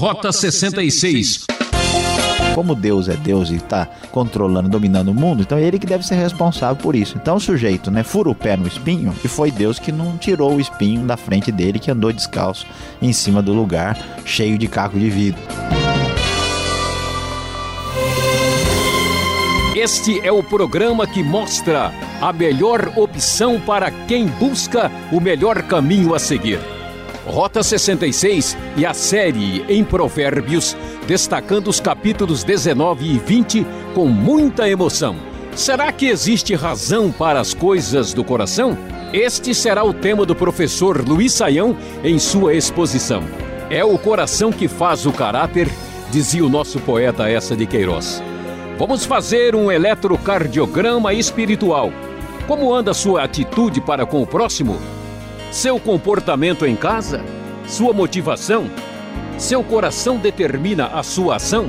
Rota 66. Como Deus é Deus e está controlando, dominando o mundo, então é ele que deve ser responsável por isso. Então o sujeito, né, fura o pé no espinho e foi Deus que não tirou o espinho da frente dele, que andou descalço em cima do lugar cheio de caco de vidro. Este é o programa que mostra a melhor opção para quem busca o melhor caminho a seguir. Rota 66 e a série em Provérbios, destacando os capítulos 19 e 20 com muita emoção. Será que existe razão para as coisas do coração? Este será o tema do professor Luiz Saião em sua exposição. É o coração que faz o caráter, dizia o nosso poeta essa de Queiroz. Vamos fazer um eletrocardiograma espiritual. Como anda sua atitude para com o próximo? Seu comportamento em casa? Sua motivação? Seu coração determina a sua ação?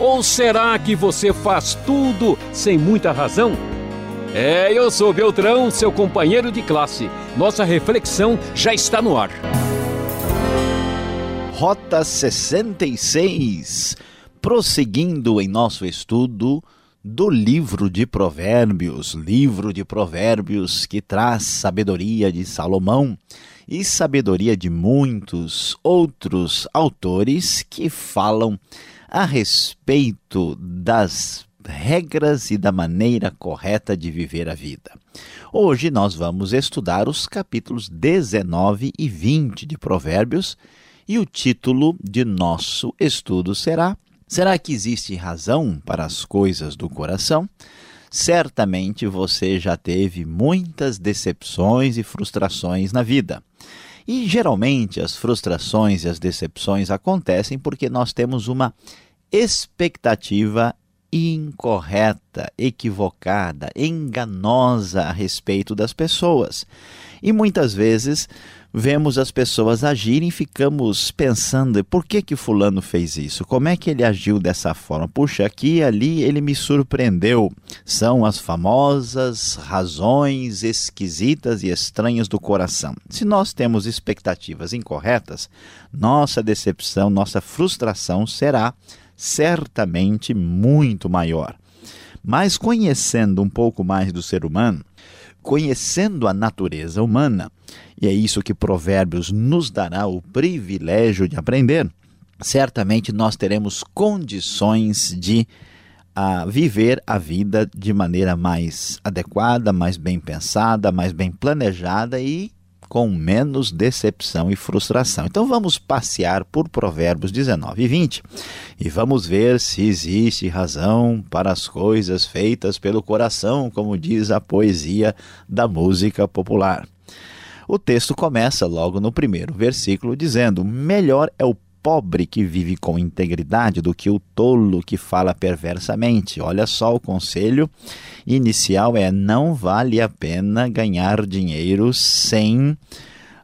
Ou será que você faz tudo sem muita razão? É, eu sou Beltrão, seu companheiro de classe. Nossa reflexão já está no ar. Rota 66. Prosseguindo em nosso estudo do livro de Provérbios, livro de Provérbios que traz sabedoria de Salomão e sabedoria de muitos outros autores que falam a respeito das regras e da maneira correta de viver a vida. Hoje nós vamos estudar os capítulos 19 e 20 de Provérbios e o título de nosso estudo será Será que existe razão para as coisas do coração? Certamente você já teve muitas decepções e frustrações na vida. E geralmente as frustrações e as decepções acontecem porque nós temos uma expectativa incorreta, equivocada, enganosa a respeito das pessoas. E muitas vezes vemos as pessoas agirem e ficamos pensando por que que fulano fez isso? Como é que ele agiu dessa forma? Puxa, aqui e ali ele me surpreendeu. São as famosas razões esquisitas e estranhas do coração. Se nós temos expectativas incorretas, nossa decepção, nossa frustração será certamente muito maior. Mas conhecendo um pouco mais do ser humano, conhecendo a natureza humana, e é isso que Provérbios nos dará o privilégio de aprender, certamente nós teremos condições de a viver a vida de maneira mais adequada, mais bem pensada, mais bem planejada e com menos decepção e frustração. Então vamos passear por Provérbios 19 e 20 e vamos ver se existe razão para as coisas feitas pelo coração, como diz a poesia da música popular. O texto começa logo no primeiro versículo dizendo: Melhor é o pobre que vive com integridade do que o tolo que fala perversamente. Olha só, o conselho inicial é: não vale a pena ganhar dinheiro sem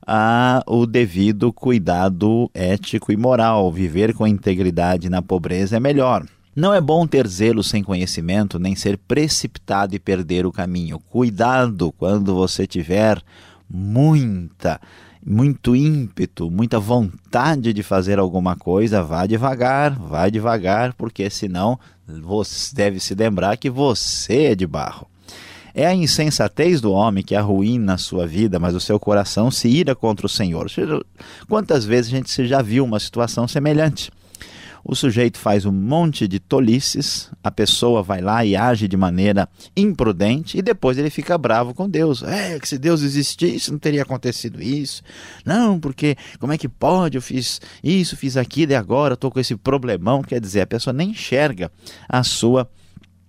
ah, o devido cuidado ético e moral. Viver com integridade na pobreza é melhor. Não é bom ter zelo sem conhecimento, nem ser precipitado e perder o caminho. Cuidado quando você tiver muita muito ímpeto, muita vontade de fazer alguma coisa, vá devagar, vá devagar, porque senão você deve se lembrar que você é de barro. É a insensatez do homem que arruína a sua vida, mas o seu coração se ira contra o Senhor. Quantas vezes a gente já viu uma situação semelhante? O sujeito faz um monte de tolices, a pessoa vai lá e age de maneira imprudente e depois ele fica bravo com Deus. É, que se Deus existisse não teria acontecido isso. Não, porque como é que pode? Eu fiz isso, fiz aquilo e agora estou com esse problemão. Quer dizer, a pessoa nem enxerga a sua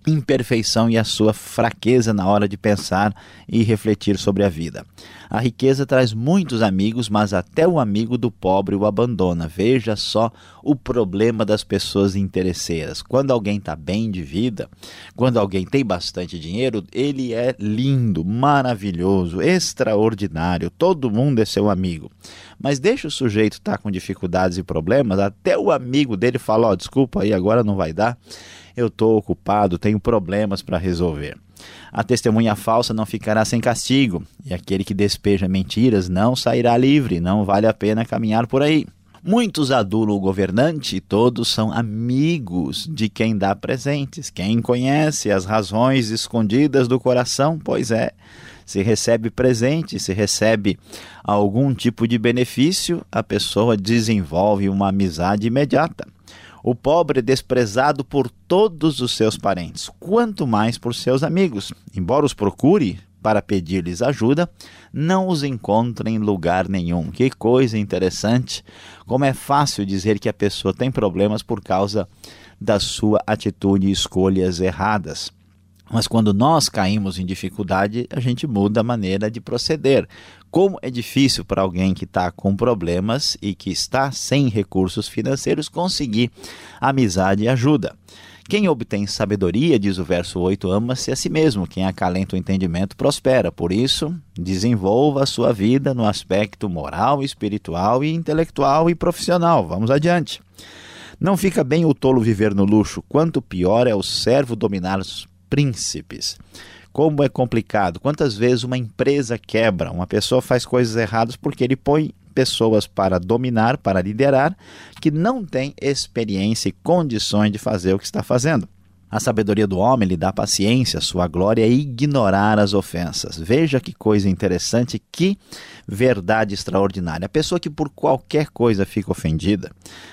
imperfeição e a sua fraqueza na hora de pensar e refletir sobre a vida. A riqueza traz muitos amigos, mas até o amigo do pobre o abandona. Veja só o problema das pessoas interesseiras. Quando alguém está bem de vida, quando alguém tem bastante dinheiro, ele é lindo, maravilhoso, extraordinário, todo mundo é seu amigo. Mas deixa o sujeito estar tá com dificuldades e problemas, até o amigo dele fala: Ó, oh, desculpa aí, agora não vai dar eu estou ocupado, tenho problemas para resolver. A testemunha falsa não ficará sem castigo, e aquele que despeja mentiras não sairá livre, não vale a pena caminhar por aí. Muitos adulam o governante todos são amigos de quem dá presentes. Quem conhece as razões escondidas do coração, pois é, se recebe presente, se recebe algum tipo de benefício, a pessoa desenvolve uma amizade imediata. O pobre é desprezado por todos os seus parentes, quanto mais por seus amigos. Embora os procure para pedir-lhes ajuda, não os encontra em lugar nenhum. Que coisa interessante! Como é fácil dizer que a pessoa tem problemas por causa da sua atitude e escolhas erradas. Mas quando nós caímos em dificuldade, a gente muda a maneira de proceder. Como é difícil para alguém que está com problemas e que está sem recursos financeiros conseguir amizade e ajuda. Quem obtém sabedoria, diz o verso 8, ama-se a si mesmo. Quem acalenta o entendimento prospera. Por isso, desenvolva a sua vida no aspecto moral, espiritual e intelectual e profissional. Vamos adiante. Não fica bem o tolo viver no luxo, quanto pior é o servo dominar príncipes. Como é complicado. Quantas vezes uma empresa quebra, uma pessoa faz coisas erradas porque ele põe pessoas para dominar, para liderar, que não têm experiência e condições de fazer o que está fazendo. A sabedoria do homem lhe dá paciência, sua glória é ignorar as ofensas. Veja que coisa interessante, que verdade extraordinária. A pessoa que por qualquer coisa fica ofendida,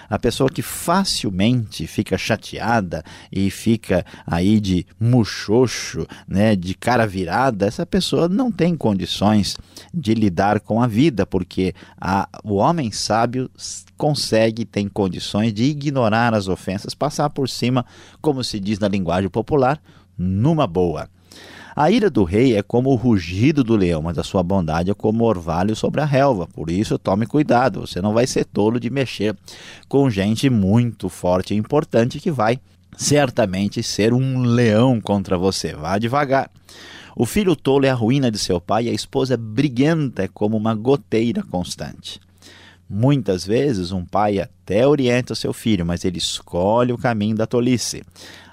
a pessoa que facilmente fica chateada e fica aí de muxoxo, né, de cara virada, essa pessoa não tem condições de lidar com a vida, porque a, o homem sábio consegue, tem condições de ignorar as ofensas, passar por cima, como se diz na linguagem popular, numa boa. A ira do rei é como o rugido do leão, mas a sua bondade é como orvalho sobre a relva. Por isso, tome cuidado, você não vai ser tolo de mexer com gente muito forte e importante que vai certamente ser um leão contra você. Vá devagar. O filho tolo é a ruína de seu pai e a esposa briguenta é como uma goteira constante. Muitas vezes, um pai até orienta seu filho, mas ele escolhe o caminho da tolice.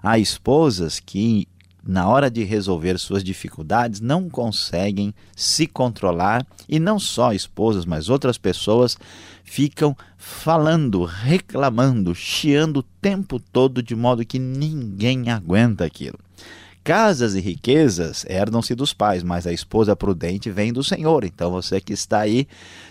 Há esposas que, na hora de resolver suas dificuldades, não conseguem se controlar, e não só esposas, mas outras pessoas ficam falando, reclamando, chiando o tempo todo, de modo que ninguém aguenta aquilo. Casas e riquezas herdam-se dos pais, mas a esposa prudente vem do Senhor. Então você que está aí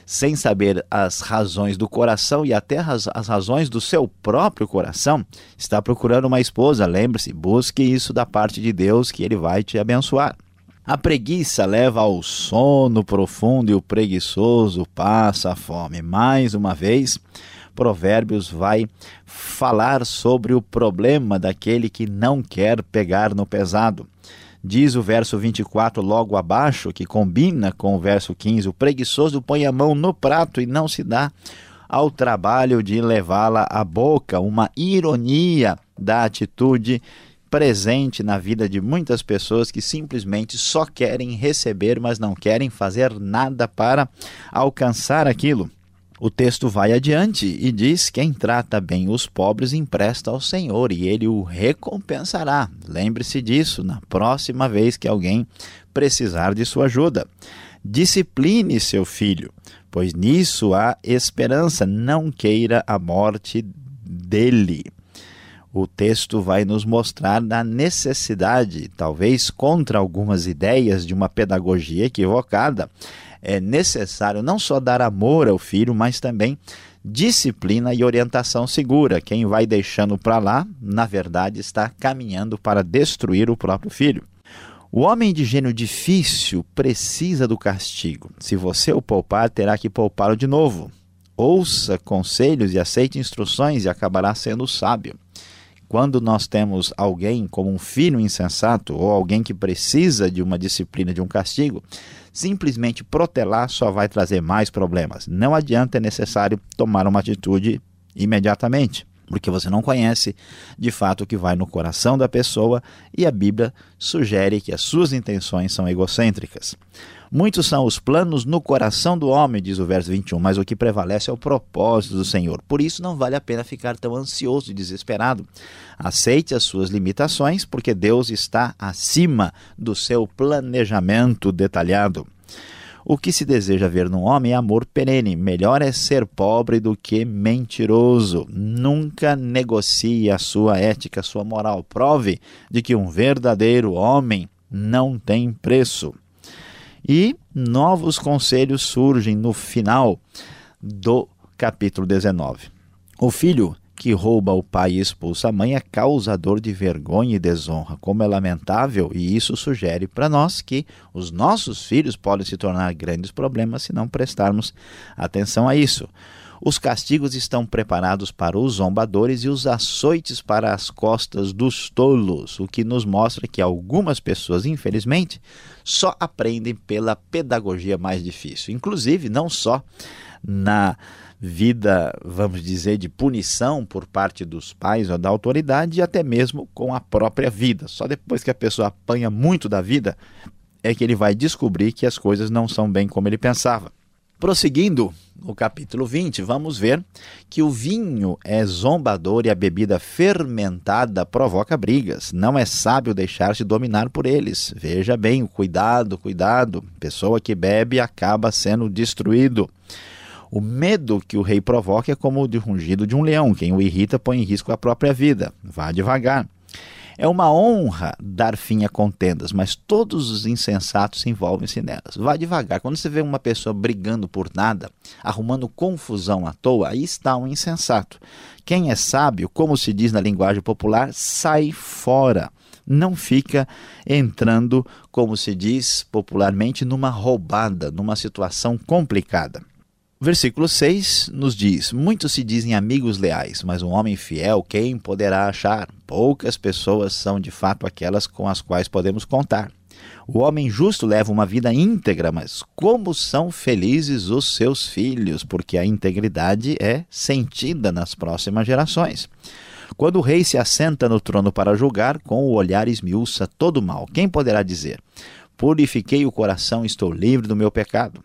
sem saber as razões do coração e até as, as razões do seu próprio coração, está procurando uma esposa. Lembre-se, busque isso da parte de Deus que ele vai te abençoar. A preguiça leva ao sono profundo e o preguiçoso passa a fome. Mais uma vez, Provérbios vai falar sobre o problema daquele que não quer pegar no pesado. Diz o verso 24 logo abaixo, que combina com o verso 15: O preguiçoso põe a mão no prato e não se dá ao trabalho de levá-la à boca. Uma ironia da atitude presente na vida de muitas pessoas que simplesmente só querem receber, mas não querem fazer nada para alcançar aquilo. O texto vai adiante e diz: Quem trata bem os pobres empresta ao Senhor e ele o recompensará. Lembre-se disso na próxima vez que alguém precisar de sua ajuda. Discipline seu filho, pois nisso há esperança. Não queira a morte dele. O texto vai nos mostrar a necessidade, talvez contra algumas ideias de uma pedagogia equivocada, é necessário não só dar amor ao filho, mas também disciplina e orientação segura. Quem vai deixando para lá, na verdade, está caminhando para destruir o próprio filho. O homem de gênio difícil precisa do castigo. Se você o poupar, terá que poupá-lo de novo. Ouça conselhos e aceite instruções e acabará sendo sábio. Quando nós temos alguém como um filho insensato ou alguém que precisa de uma disciplina, de um castigo, simplesmente protelar só vai trazer mais problemas. Não adianta, é necessário tomar uma atitude imediatamente porque você não conhece de fato o que vai no coração da pessoa e a Bíblia sugere que as suas intenções são egocêntricas. Muitos são os planos no coração do homem, diz o verso 21, mas o que prevalece é o propósito do Senhor. Por isso não vale a pena ficar tão ansioso e desesperado. Aceite as suas limitações, porque Deus está acima do seu planejamento detalhado. O que se deseja ver num homem é amor perene. Melhor é ser pobre do que mentiroso. Nunca negocie a sua ética, a sua moral. Prove de que um verdadeiro homem não tem preço. E novos conselhos surgem no final do capítulo 19. O filho que rouba o pai e expulsa a mãe é causador de vergonha e desonra. Como é lamentável, e isso sugere para nós que os nossos filhos podem se tornar grandes problemas se não prestarmos atenção a isso. Os castigos estão preparados para os zombadores e os açoites para as costas dos tolos, o que nos mostra que algumas pessoas, infelizmente, só aprendem pela pedagogia mais difícil. Inclusive, não só na vida, vamos dizer, de punição por parte dos pais ou da autoridade e até mesmo com a própria vida. Só depois que a pessoa apanha muito da vida é que ele vai descobrir que as coisas não são bem como ele pensava. Prosseguindo no capítulo 20, vamos ver que o vinho é zombador e a bebida fermentada provoca brigas. Não é sábio deixar-se dominar por eles. Veja bem, cuidado, cuidado. Pessoa que bebe acaba sendo destruído. O medo que o rei provoca é como o de rungido de um leão. Quem o irrita põe em risco a própria vida. Vá devagar. É uma honra dar fim a contendas, mas todos os insensatos envolvem-se nelas. Vá devagar. Quando você vê uma pessoa brigando por nada, arrumando confusão à toa, aí está um insensato. Quem é sábio, como se diz na linguagem popular, sai fora. Não fica entrando, como se diz popularmente, numa roubada, numa situação complicada. Versículo 6 nos diz: Muitos se dizem amigos leais, mas um homem fiel, quem poderá achar? Poucas pessoas são de fato aquelas com as quais podemos contar. O homem justo leva uma vida íntegra, mas como são felizes os seus filhos, porque a integridade é sentida nas próximas gerações. Quando o rei se assenta no trono para julgar, com o olhar esmiuça todo mal. Quem poderá dizer: Purifiquei o coração, estou livre do meu pecado?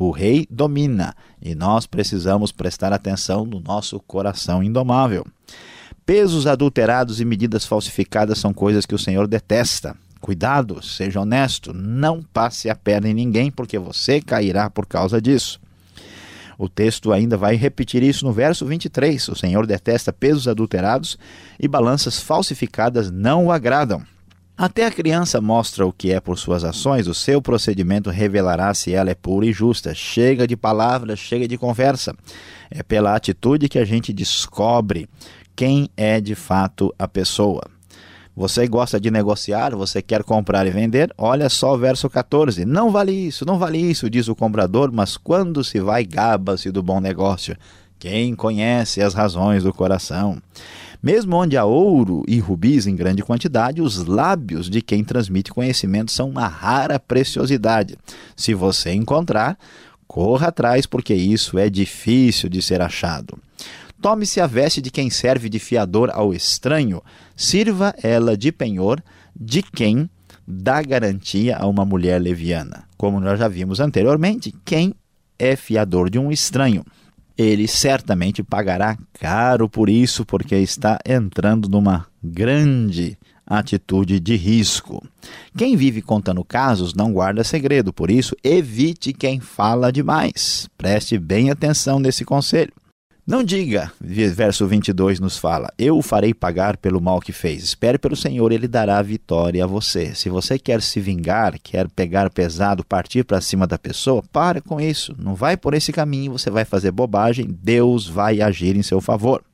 O rei domina e nós precisamos prestar atenção no nosso coração indomável. Pesos adulterados e medidas falsificadas são coisas que o Senhor detesta. Cuidado, seja honesto, não passe a perna em ninguém, porque você cairá por causa disso. O texto ainda vai repetir isso no verso 23. O Senhor detesta pesos adulterados e balanças falsificadas não o agradam. Até a criança mostra o que é por suas ações, o seu procedimento revelará se ela é pura e justa. Chega de palavras, chega de conversa. É pela atitude que a gente descobre quem é de fato a pessoa. Você gosta de negociar, você quer comprar e vender? Olha só o verso 14. Não vale isso, não vale isso, diz o comprador, mas quando se vai, gaba-se do bom negócio. Quem conhece as razões do coração? Mesmo onde há ouro e rubis em grande quantidade, os lábios de quem transmite conhecimento são uma rara preciosidade. Se você encontrar, corra atrás, porque isso é difícil de ser achado. Tome-se a veste de quem serve de fiador ao estranho, sirva ela de penhor de quem dá garantia a uma mulher leviana. Como nós já vimos anteriormente, quem é fiador de um estranho? Ele certamente pagará caro por isso, porque está entrando numa grande atitude de risco. Quem vive contando casos não guarda segredo, por isso, evite quem fala demais. Preste bem atenção nesse conselho. Não diga, verso 22 nos fala, eu o farei pagar pelo mal que fez. Espere pelo Senhor, ele dará vitória a você. Se você quer se vingar, quer pegar pesado, partir para cima da pessoa, pare com isso. Não vai por esse caminho, você vai fazer bobagem, Deus vai agir em seu favor.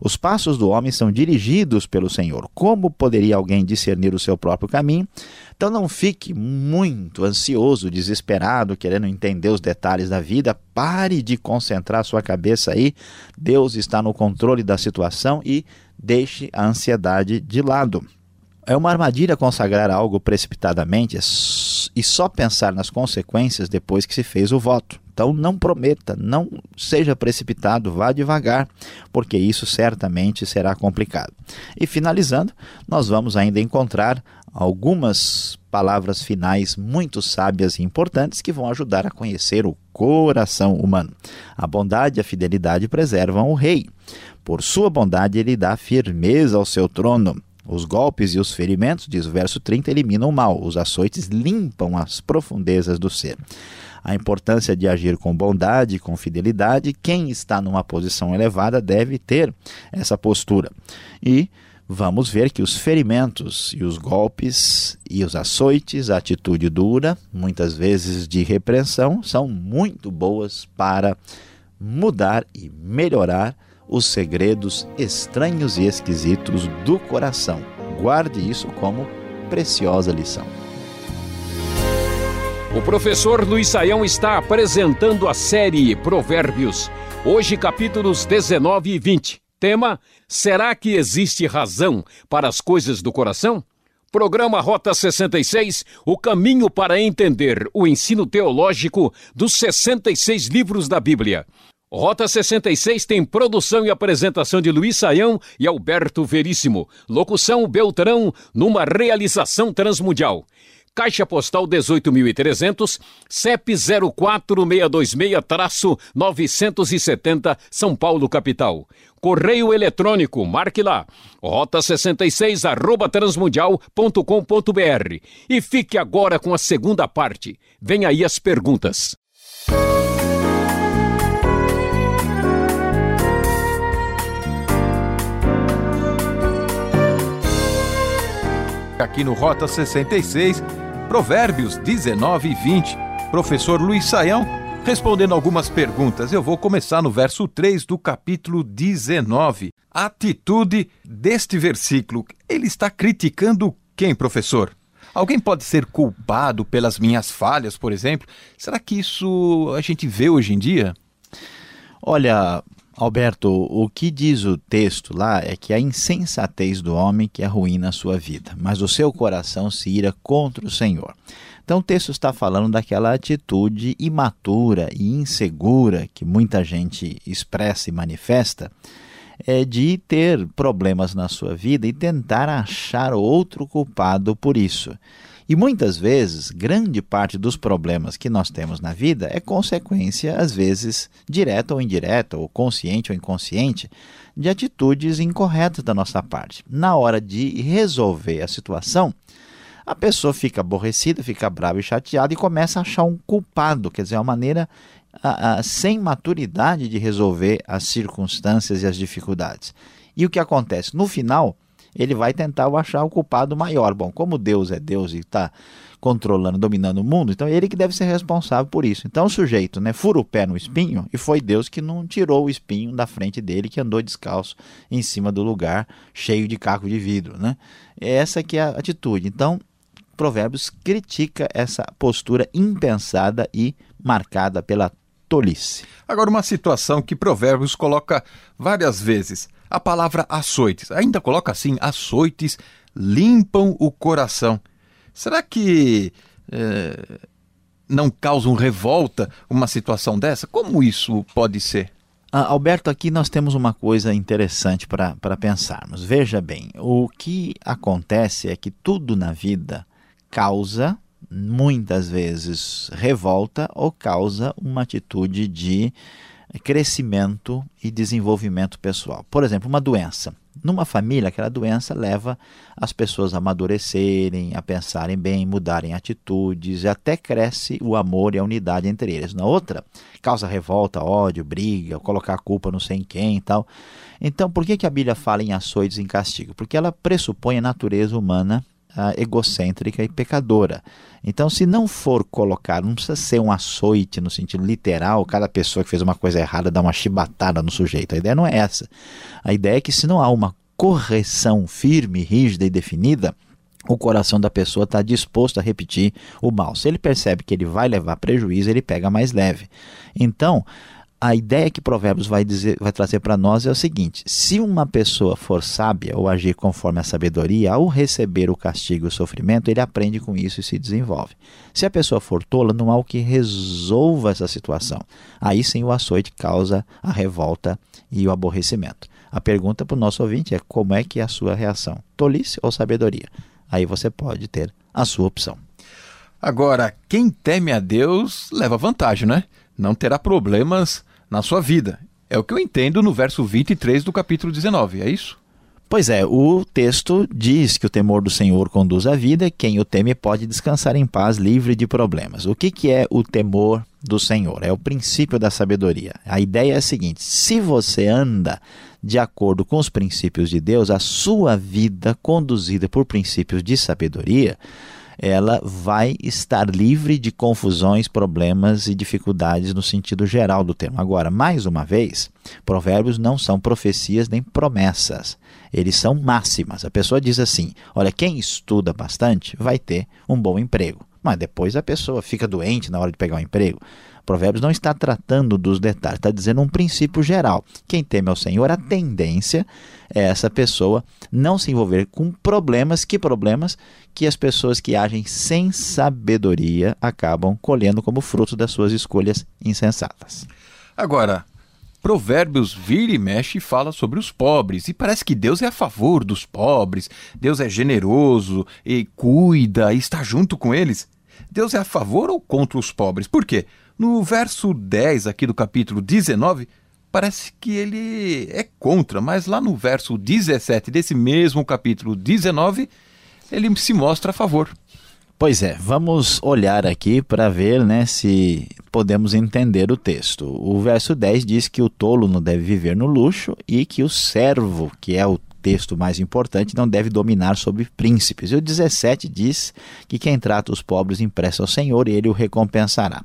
Os passos do homem são dirigidos pelo Senhor. Como poderia alguém discernir o seu próprio caminho? Então não fique muito ansioso, desesperado, querendo entender os detalhes da vida. Pare de concentrar sua cabeça aí. Deus está no controle da situação e deixe a ansiedade de lado. É uma armadilha consagrar algo precipitadamente e só pensar nas consequências depois que se fez o voto. Então não prometa, não seja precipitado, vá devagar, porque isso certamente será complicado. E finalizando, nós vamos ainda encontrar algumas palavras finais muito sábias e importantes que vão ajudar a conhecer o coração humano. A bondade e a fidelidade preservam o rei. Por sua bondade, ele dá firmeza ao seu trono. Os golpes e os ferimentos, diz o verso 30, eliminam o mal. Os açoites limpam as profundezas do ser. A importância de agir com bondade, com fidelidade, quem está numa posição elevada deve ter essa postura. E vamos ver que os ferimentos e os golpes e os açoites, a atitude dura, muitas vezes de repreensão, são muito boas para mudar e melhorar os segredos estranhos e esquisitos do coração. Guarde isso como preciosa lição. O professor Luiz Saião está apresentando a série Provérbios, hoje capítulos 19 e 20. Tema: Será que existe razão para as coisas do coração? Programa Rota 66, o caminho para entender o ensino teológico dos 66 livros da Bíblia. Rota 66 tem produção e apresentação de Luiz Saião e Alberto Veríssimo. Locução Beltrão, numa realização transmundial. Caixa Postal 18.300, CEP 04626-970, São Paulo, capital. Correio eletrônico, marque lá, rota66 arroba transmundial.com.br. E fique agora com a segunda parte. Vem aí as perguntas. Aqui no Rota 66 Provérbios 19 e 20. Professor Luiz Saião respondendo algumas perguntas. Eu vou começar no verso 3 do capítulo 19. A atitude deste versículo, ele está criticando quem, professor? Alguém pode ser culpado pelas minhas falhas, por exemplo? Será que isso a gente vê hoje em dia? Olha, Alberto, o que diz o texto lá é que a insensatez do homem que arruína a sua vida, mas o seu coração se ira contra o Senhor. Então o texto está falando daquela atitude imatura e insegura que muita gente expressa e manifesta, é de ter problemas na sua vida e tentar achar outro culpado por isso. E muitas vezes, grande parte dos problemas que nós temos na vida é consequência, às vezes, direta ou indireta, ou consciente ou inconsciente, de atitudes incorretas da nossa parte. Na hora de resolver a situação, a pessoa fica aborrecida, fica brava e chateada e começa a achar um culpado, quer dizer, uma maneira a, a, sem maturidade de resolver as circunstâncias e as dificuldades. E o que acontece? No final, ele vai tentar achar o culpado maior. Bom, como Deus é Deus e está controlando, dominando o mundo, então é ele que deve ser responsável por isso. Então o sujeito né, fura o pé no espinho e foi Deus que não tirou o espinho da frente dele, que andou descalço em cima do lugar cheio de caco de vidro. Né? Essa que é a atitude. Então, Provérbios critica essa postura impensada e marcada pela tolice. Agora, uma situação que Provérbios coloca várias vezes a palavra açoites. Ainda coloca assim: açoites limpam o coração. Será que é, não causam revolta uma situação dessa? Como isso pode ser? Ah, Alberto, aqui nós temos uma coisa interessante para pensarmos. Veja bem, o que acontece é que tudo na vida causa, muitas vezes, revolta ou causa uma atitude de crescimento e desenvolvimento pessoal. Por exemplo, uma doença. Numa família, aquela doença leva as pessoas a amadurecerem, a pensarem bem, mudarem atitudes, e até cresce o amor e a unidade entre eles. Na outra, causa revolta, ódio, briga, colocar a culpa no sem quem e tal. Então, por que, que a Bíblia fala em açoites e em castigo? Porque ela pressupõe a natureza humana uh, egocêntrica e pecadora. Então, se não for colocar, não precisa ser um açoite no sentido literal, cada pessoa que fez uma coisa errada dá uma chibatada no sujeito. A ideia não é essa. A ideia é que se não há uma correção firme, rígida e definida, o coração da pessoa está disposto a repetir o mal. Se ele percebe que ele vai levar prejuízo, ele pega mais leve. Então, a ideia que Provérbios vai, dizer, vai trazer para nós é o seguinte: se uma pessoa for sábia ou agir conforme a sabedoria, ao receber o castigo e o sofrimento, ele aprende com isso e se desenvolve. Se a pessoa for tola, não há o que resolva essa situação. Aí sim o açoite causa a revolta e o aborrecimento. A pergunta para o nosso ouvinte é: como é que é a sua reação? Tolice ou sabedoria? Aí você pode ter a sua opção. Agora, quem teme a Deus leva vantagem, né? Não terá problemas na sua vida. É o que eu entendo no verso 23 do capítulo 19, é isso? Pois é, o texto diz que o temor do Senhor conduz à vida, quem o teme pode descansar em paz, livre de problemas. O que, que é o temor do Senhor? É o princípio da sabedoria. A ideia é a seguinte: se você anda de acordo com os princípios de Deus, a sua vida conduzida por princípios de sabedoria, ela vai estar livre de confusões, problemas e dificuldades no sentido geral do termo. Agora, mais uma vez, provérbios não são profecias nem promessas. Eles são máximas. A pessoa diz assim: olha, quem estuda bastante vai ter um bom emprego. Mas depois a pessoa fica doente na hora de pegar um emprego. Provérbios não está tratando dos detalhes, está dizendo um princípio geral. Quem teme ao Senhor, a tendência é essa pessoa não se envolver com problemas, que problemas que as pessoas que agem sem sabedoria acabam colhendo como fruto das suas escolhas insensatas. Agora, Provérbios vira e mexe e fala sobre os pobres. E parece que Deus é a favor dos pobres, Deus é generoso e cuida e está junto com eles. Deus é a favor ou contra os pobres? Por quê? No verso 10 aqui do capítulo 19, parece que ele é contra, mas lá no verso 17 desse mesmo capítulo 19, ele se mostra a favor. Pois é, vamos olhar aqui para ver né, se podemos entender o texto. O verso 10 diz que o tolo não deve viver no luxo e que o servo, que é o texto mais importante, não deve dominar sobre príncipes. E o 17 diz que quem trata os pobres empresta ao Senhor e ele o recompensará.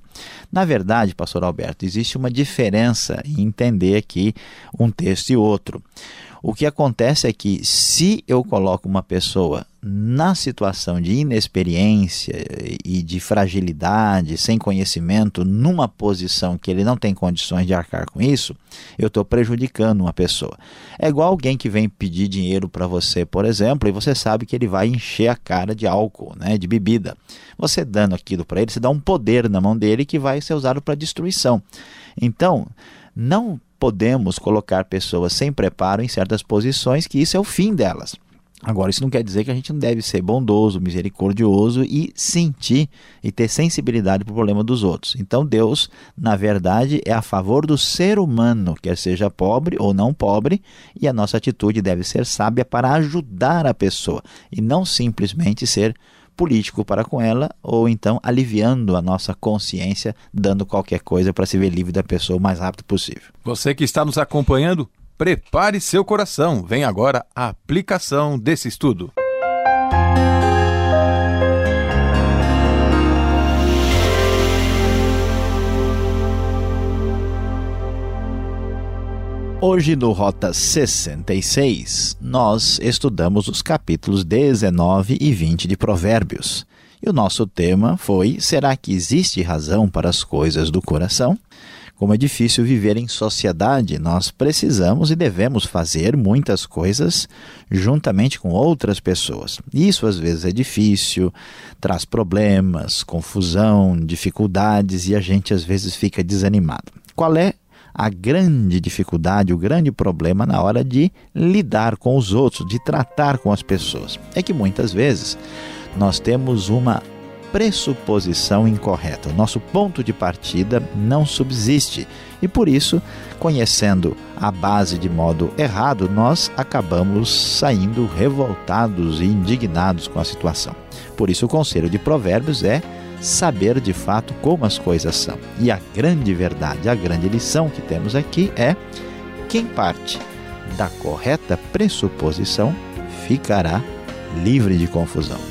Na verdade, pastor Alberto, existe uma diferença em entender aqui um texto e outro. O que acontece é que se eu coloco uma pessoa na situação de inexperiência e de fragilidade, sem conhecimento, numa posição que ele não tem condições de arcar com isso, eu estou prejudicando uma pessoa. É igual alguém que vem pedir dinheiro para você, por exemplo, e você sabe que ele vai encher a cara de álcool, né, de bebida. Você dando aquilo para ele, você dá um poder na mão dele que vai ser usado para destruição. Então, não podemos colocar pessoas sem preparo em certas posições, que isso é o fim delas. Agora, isso não quer dizer que a gente não deve ser bondoso, misericordioso e sentir e ter sensibilidade para o problema dos outros. Então, Deus, na verdade, é a favor do ser humano, quer seja pobre ou não pobre, e a nossa atitude deve ser sábia para ajudar a pessoa e não simplesmente ser político para com ela, ou então aliviando a nossa consciência, dando qualquer coisa para se ver livre da pessoa o mais rápido possível. Você que está nos acompanhando, prepare seu coração. Vem agora a aplicação desse estudo. Hoje, no Rota 66, nós estudamos os capítulos 19 e 20 de Provérbios. E o nosso tema foi: será que existe razão para as coisas do coração? Como é difícil viver em sociedade, nós precisamos e devemos fazer muitas coisas juntamente com outras pessoas. Isso às vezes é difícil, traz problemas, confusão, dificuldades e a gente às vezes fica desanimado. Qual é a grande dificuldade, o grande problema na hora de lidar com os outros, de tratar com as pessoas. É que muitas vezes nós temos uma pressuposição incorreta. O nosso ponto de partida não subsiste e por isso, conhecendo a base de modo errado, nós acabamos saindo revoltados e indignados com a situação. Por isso, o conselho de Provérbios é saber de fato como as coisas são. E a grande verdade, a grande lição que temos aqui é: quem parte da correta pressuposição ficará livre de confusão.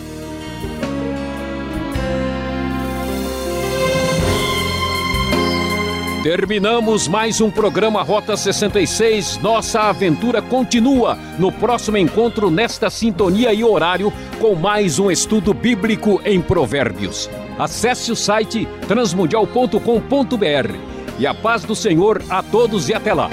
Terminamos mais um programa Rota 66. Nossa aventura continua no próximo encontro, nesta sintonia e horário, com mais um estudo bíblico em Provérbios. Acesse o site transmundial.com.br. E a paz do Senhor a todos e até lá.